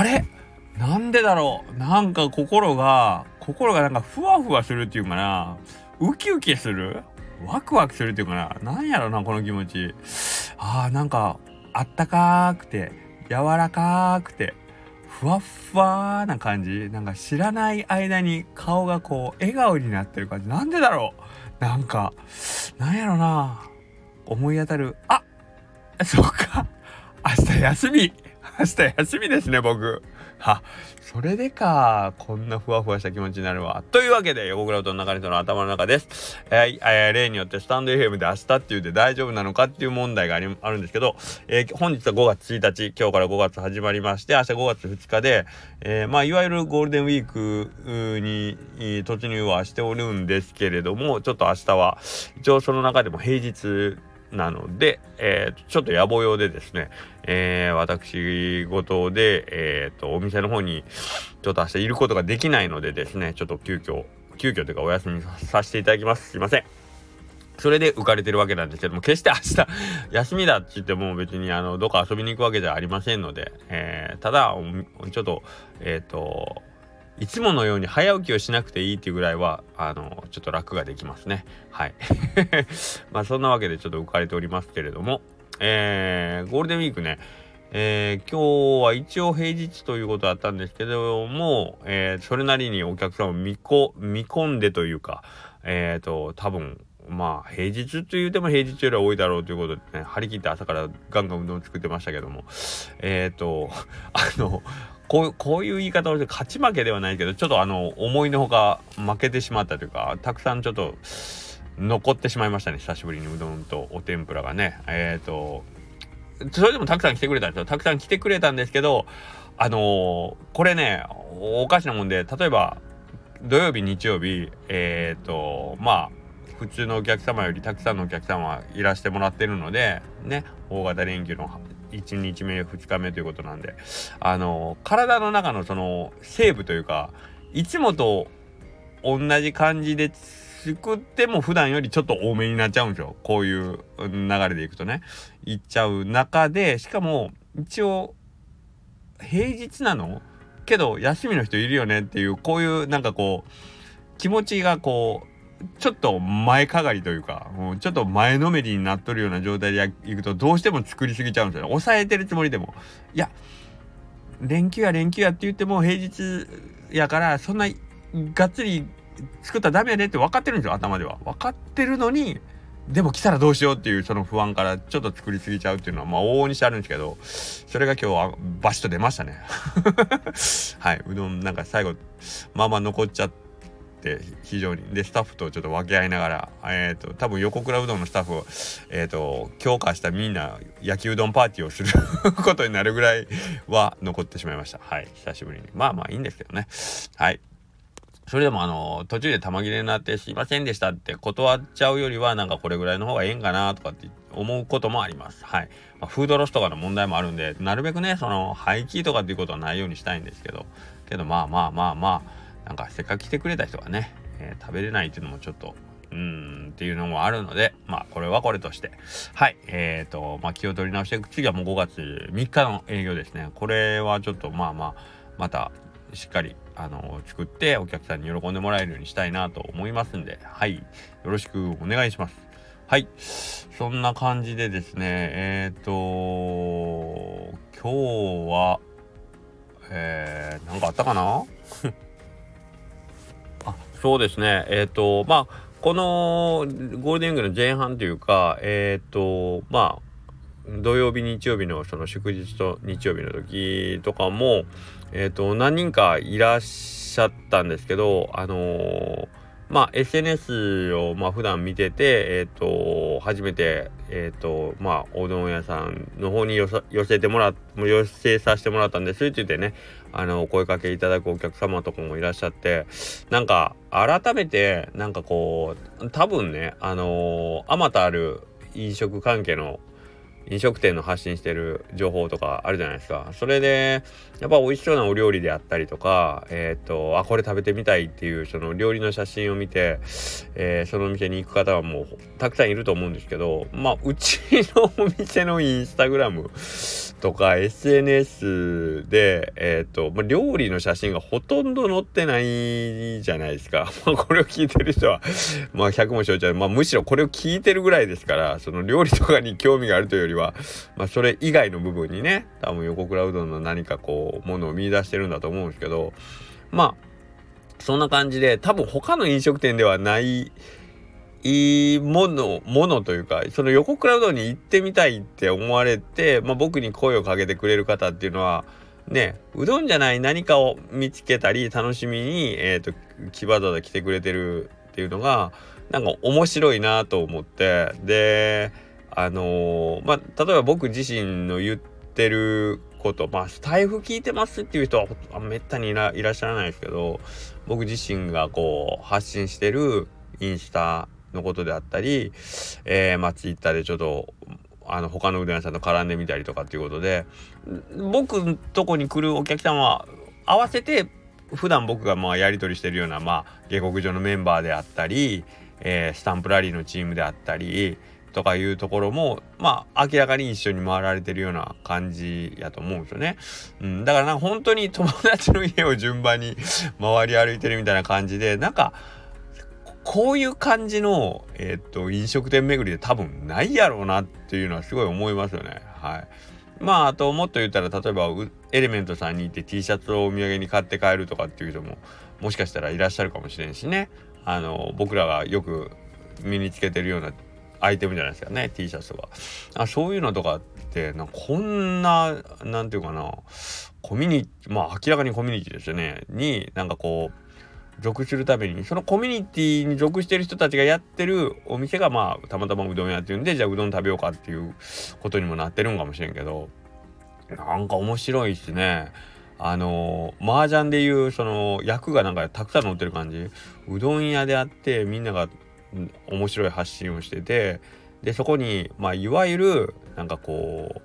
あれ？なんでだろう？なんか心が心がなんかふわふわするっていうかな。ウキウキする？ワクワクするっていうかな。なんやろなこの気持ち。あーなんかあったかくて柔らかくてふわっふわな感じ。なんか知らない間に顔がこう笑顔になってる感じ。なんでだろう？なんかなんやろな。思い当たる。あそっか。明日休み。明日休みですね僕。はそれでか。こんなふわふわした気持ちになるわ。というわけで横倉と中西の頭の中です。えー、えー、例によってスタンド FM で明日って言うて大丈夫なのかっていう問題がありあるんですけど、えー、本日は5月1日今日から5月始まりまして明日5月2日で、えー、まあいわゆるゴールデンウィークに突入はしておるんですけれどもちょっと明日は一応その中でも平日なので、えー、ちょっと野暮用でですね、えー、私事で、えー、と、お店の方に、ちょっと明日いることができないのでですね、ちょっと急遽、急遽というかお休みさせていただきます。すいません。それで浮かれてるわけなんですけども、決して明日 休みだって言っても別にあの、どっか遊びに行くわけじゃありませんので、えー、ただ、ちょっと、えっ、と、いつものように早起きをしなくていいっていうぐらいは、あの、ちょっと楽ができますね。はい。まあそんなわけでちょっと浮かれておりますけれども、えー、ゴールデンウィークね、えー、今日は一応平日ということだったんですけども、えー、それなりにお客さんを見こ見込んでというか、えっ、ー、と、多分、まあ、平日と言うても平日よりは多いだろうということでね、張り切って朝からガンガンうどん作ってましたけども、えっ、ー、と、あの、こうこういう言い方をして勝ち負けではないけどちょっとあの思いのほか負けてしまったというかたくさんちょっと残ってしまいましたね久しぶりにうどんとお天ぷらがね。えっ、ー、とそれでもたくさん来てくれたんですよ。たくさん来てくれたんですけどあのー、これねおかしなもんで例えば土曜日日曜日えっ、ー、とまあ普通のお客様よりたくさんのお客様いらしてもらってるのでね大型連休の1日目2日目ということなんであの体の中のそのセーブというかいつもと同じ感じで作っても普段よりちょっと多めになっちゃうんですよ。こういう流れでいくとね。いっちゃう中でしかも一応平日なの？けど休みの人いるよねっていうこういうなんかこう気持ちがこうちょっと前かがりというか、もうちょっと前のめりになっとるような状態でいくと、どうしても作りすぎちゃうんですよね。抑えてるつもりでも。いや、連休や連休やって言っても平日やから、そんながっつり作ったらダメやねって分かってるんですよ、頭では。分かってるのに、でも来たらどうしようっていうその不安からちょっと作りすぎちゃうっていうのはまあ往々にしてあるんですけどそれが今日はバシッと出ましたね はいうどんなんか最後まあまあ残っちゃってって非常に。でスタッフとちょっと分け合いながらえっ、ー、と多分横倉うどんのスタッフをえっ、ー、と強化したみんな焼きうどんパーティーをする ことになるぐらいは残ってしまいました。はい。久しぶりに。まあまあいいんですけどね。はい。それでもあの途中で玉切れになってすいませんでしたって断っちゃうよりはなんかこれぐらいの方がええんかなとかって思うこともあります。はい。まあ、フードロスとかの問題もあるんで、なるべくね、その廃棄とかっていうことはないようにしたいんですけど、けどまあまあまあまあ、なんかせっかく来てくれた人がね、えー、食べれないっていうのもちょっとうーんっていうのもあるのでまあこれはこれとして。はいえっ、ー、とまあ気を取り直していく次はもう5月3日の営業ですね。これはちょっとまあまあまたしっかりあの作ってお客さんに喜んでもらえるようにしたいなと思いますんではいよろしくお願いします。はい。そんな感じでですね、えっ、ー、と、今日は、えー、なんかあったかな？そうですね。えっ、ー、と、まあ、このゴールデンウィークの前半というか、えっ、ー、と、まあ、土曜日、日曜日のその祝日と日曜日の時とかも、えっ、と、何人かいらっしゃったんですけど、あのーまあ、SNS をまあ普段見てて、えっ、ー、と、初めて、えっ、ー、と、まあ、おうどん屋さんの方に寄せてもらっ、寄せさせてもらったんですって言ってね、あの、お声かけいただくお客様とかもいらっしゃって、なんか、改めて、なんかこう、多分ね、あのあまたある飲食関係の飲食店の発信してる情報とかあるじゃないですか。それで、やっぱ美味しそうなお料理であったりとか、えっ、と、あ、これ食べてみたいっていう、その料理の写真を見て、えー、そのお店に行く方はもうたくさんいると思うんですけど、まあ、うちのお店のインスタグラムとか SNS で、えっ、と、まあ、料理の写真がほとんど載ってないじゃないですか。まあ、これを聞いてる人は、まあ、100も承知は、まあ、むしろこれを聞いてるぐらいですから、その料理とかに興味があるというよりは、は、まあ、それ以外の部分にね多分横倉うどんの何かこうものを見出してるんだと思うんですけどまあそんな感じで多分他の飲食店ではないいいもの、ものというか、その横倉うどんに行ってみたいって思われて、まあ、僕に声をかけてくれる方っていうのは、ね、うどんじゃない何かを見つけたり、楽しみに、えっ、ー、と、木場座で来てくれてるっていうのが、なんか面白いなと思って、で、あのー、まあ、例えば僕自身の言ってること、まあ、スタイフ聞いてますっていう人はめったにいらっしゃらないですけど、僕自身がこう発信してるインスタのことであったり、えー、まあ、ツイッターでちょっと、あの、他のうどん屋さんと絡んでみたりとかっていうことで、僕のとこに来るお客さんは合わせて、普段僕がまあやり取りしてるような、まあ、下克上のメンバーであったり、えー、スタンプラリーのチームであったり、とかいうところもまあ明らかに一緒に回られてるような感じやと思うんですよね。うん、だからなんか本当に友達の家を順番に回り歩いてるみたいな感じでなんかこういう感じの、えー、っと飲食店巡りで多分ないやろうなっていうのはすごい思いますよね。はい。まああともっと言ったら例えばエレメントさんに行って T シャツをお土産に買って帰るとかっていう人ももしかしたらいらっしゃるかもしれんしね。あの僕らがよく身につけてるようなアイテムじゃないですかね T シャツとか。あそういうのとかってなこんななんていうかなコミュニティまあ明らかにコミュニティですよね。になんかこう属するために。そのコミュニティに属してる人たちがやってるお店がまあたまたまうどん屋っていうんでじゃあうどん食べようかっていうことにもなってるんかもしれんけどなんか面白いしね。あのー麻雀でいうその役がなんかたくさん載ってる感じ。うどん屋であってみんなが面白い発信をしててでそこにまあいわゆるなんかこう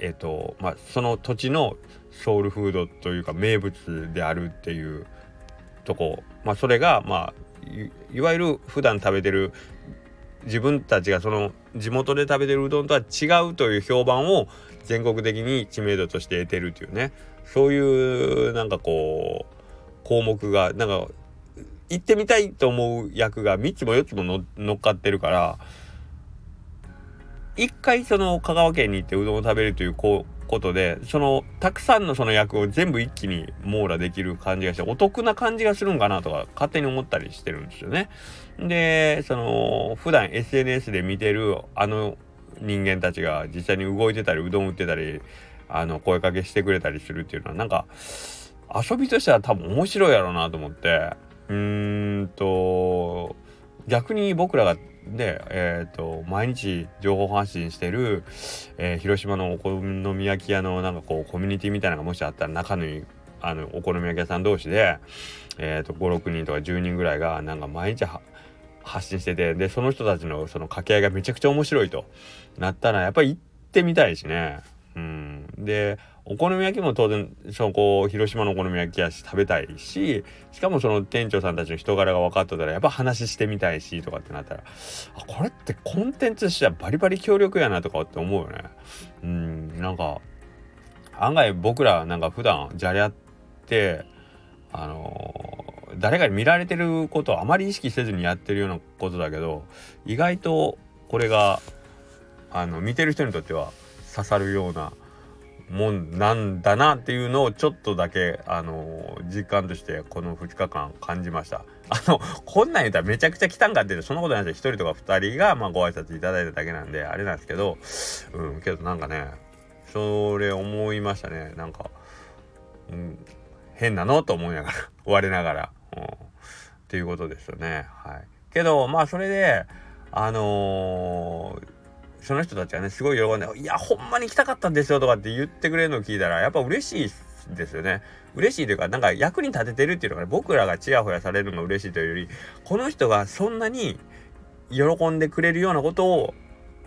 えっ、ー、とまあその土地のソウルフードというか名物であるっていうとこまあそれがまあいわゆる普段食べてる自分たちがその地元で食べてるうどんとは違うという評判を全国的に知名度として得てるっていうね。そういうなんかこう項目がなんか行ってみたいと思う役が3つも4つも乗っかってるから一回その香川県に行ってうどんを食べるというこことでそのたくさんのその役を全部一気に網羅できる感じがしてお得な感じがするんかなとか勝手に思ったりしてるんですよね。でその普段 SNS で見てるあの人間たちが実際に動いてたりうどん売ってたりあの声かけしてくれたりするっていうのはなんか遊びとしては多分面白いやろうなと思ってうーんと逆に僕らがねえーと、毎日情報発信してる、えー、広島のお好み焼き屋のなんかこうコミュニティみたいなのがもしあったら中のあのお好み焼き屋さん同士で、えーと、56人とか10人ぐらいがなんか毎日発信しててでその人たちのその掛け合いがめちゃくちゃ面白いとなったらやっぱり行ってみたいしね。うん、でお好み焼きも当然そこ広島のお好み焼き屋食べたいししかもその店長さんたちの人柄が分かってたらやっぱ話してみたいしとかってなったらあこれってコンテンツしてはバリバリ強力やなとかって思うよね。うんなんか案外僕らなんか普段じゃれ合ってあのー、誰かに見られてることをあまり意識せずにやってるようなことだけど意外とこれがあの見てる人にとっては刺さるようなもんなんだなっていうのをちょっとだけあの実感としてこの2日間感じました。あのこんなん言ったらめちゃくちゃ来たんかっていうとそんなことないですよ。1人とか2人がまあご挨拶いただいただけなんであれなんですけどうんけどなんかねそれ思いましたね。なんか、うん、変なのと思いながら 我ながら、うん、っていうことですよね。はい。けどまあそれであのーその人たちはねすごい喜んで「いやほんまに来たかったんですよ」とかって言ってくれるのを聞いたらやっぱ嬉しいですよね。嬉しいというかなんか役に立ててるっていうのがね僕らがチヤホヤされるのが嬉しいというよりこの人がそんなに喜んでくれるようなことを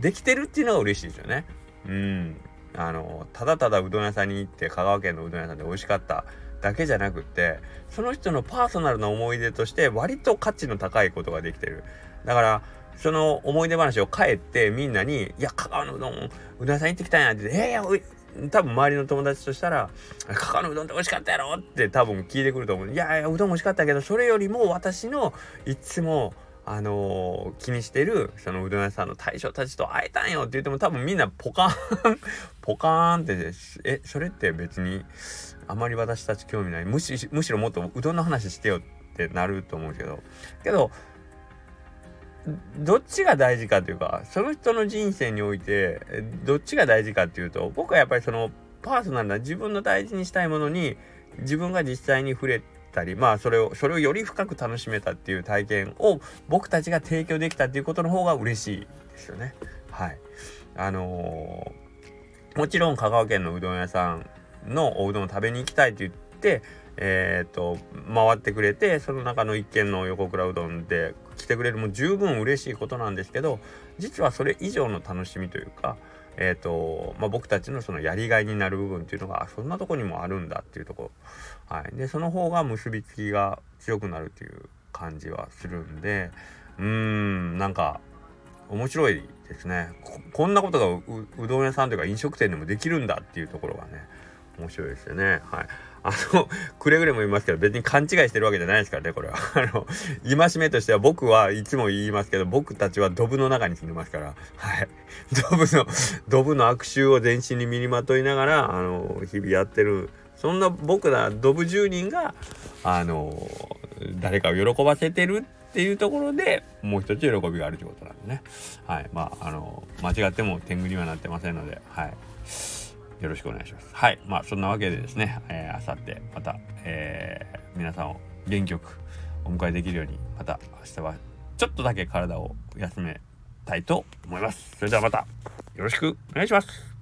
できてるっていうのが嬉しいですよね。うんあのただただうどん屋さんに行って香川県のうどん屋さんで美味しかっただけじゃなくってその人のパーソナルな思い出として割と価値の高いことができてるだからその思い出話を帰ってみんなに「いや香川のうどんうどん屋さん行ってきたんや」って言って「えー、い多分周りの友達としたら「香川のうどんって美味しかったやろ?」って多分聞いてくると思う「いやいやうどん美味しかったけどそれよりも私のいつもあのー、気にしてるそのうどん屋さんの大将たちと会えたんよって言っても多分みんなポカーン ポカーンってえそれって別にあまり私たち興味ないむしむしろもっとうどんの話してよってなると思うけどけどどっちが大事かというかその人の人生においてどっちが大事かっていうと僕はやっぱりそのパーソナルな自分の大事にしたいものに自分が実際に触れたりまあそれをそれをより深く楽しめたっていう体験を僕たちが提供できたっていうことの方が嬉しいですよね。はい。あのー、もちろん香川県のうどん屋さんのおうどんを食べに行きたいって言ってえっ、と回ってくれてその中の一軒の横倉うどんで来てくれるも十分嬉しいことなんですけど実はそれ以上の楽しみというかえーとまあ、僕たちのそのやりがいになる部分っていうのがそんなとこにもあるんだっていうとこ、はい、でその方が結びつきが強くなるっていう感じはするんでうーんなんか面白いですね。こんなことがうどん屋さんというか飲食店でもできるんだっていうところがね面白いですよね。はい。あの、くれぐれも言いますけど、別に勘違いしてるわけじゃないですからね、これは。あの、戒めとしては僕はいつも言いますけど、僕たちはドブの中に住んでますから、はい。ドブの、ドブの悪臭を全身に身にまといながら、あの、日々やってる、そんな僕らドブ住人が、あの、誰かを喜ばせてるっていうところでもう一つ喜びがあるということなんでね。はい。まあ、あの、間違っても天狗にはなってませんので、はい。よろしくお願いします。はい。まあ、そんなわけでですね、えー、あさってまた、えー、皆さんを元気よくお迎えできるように、また明日はちょっとだけ体を休めたいと思います。それではまたよろしくお願いします。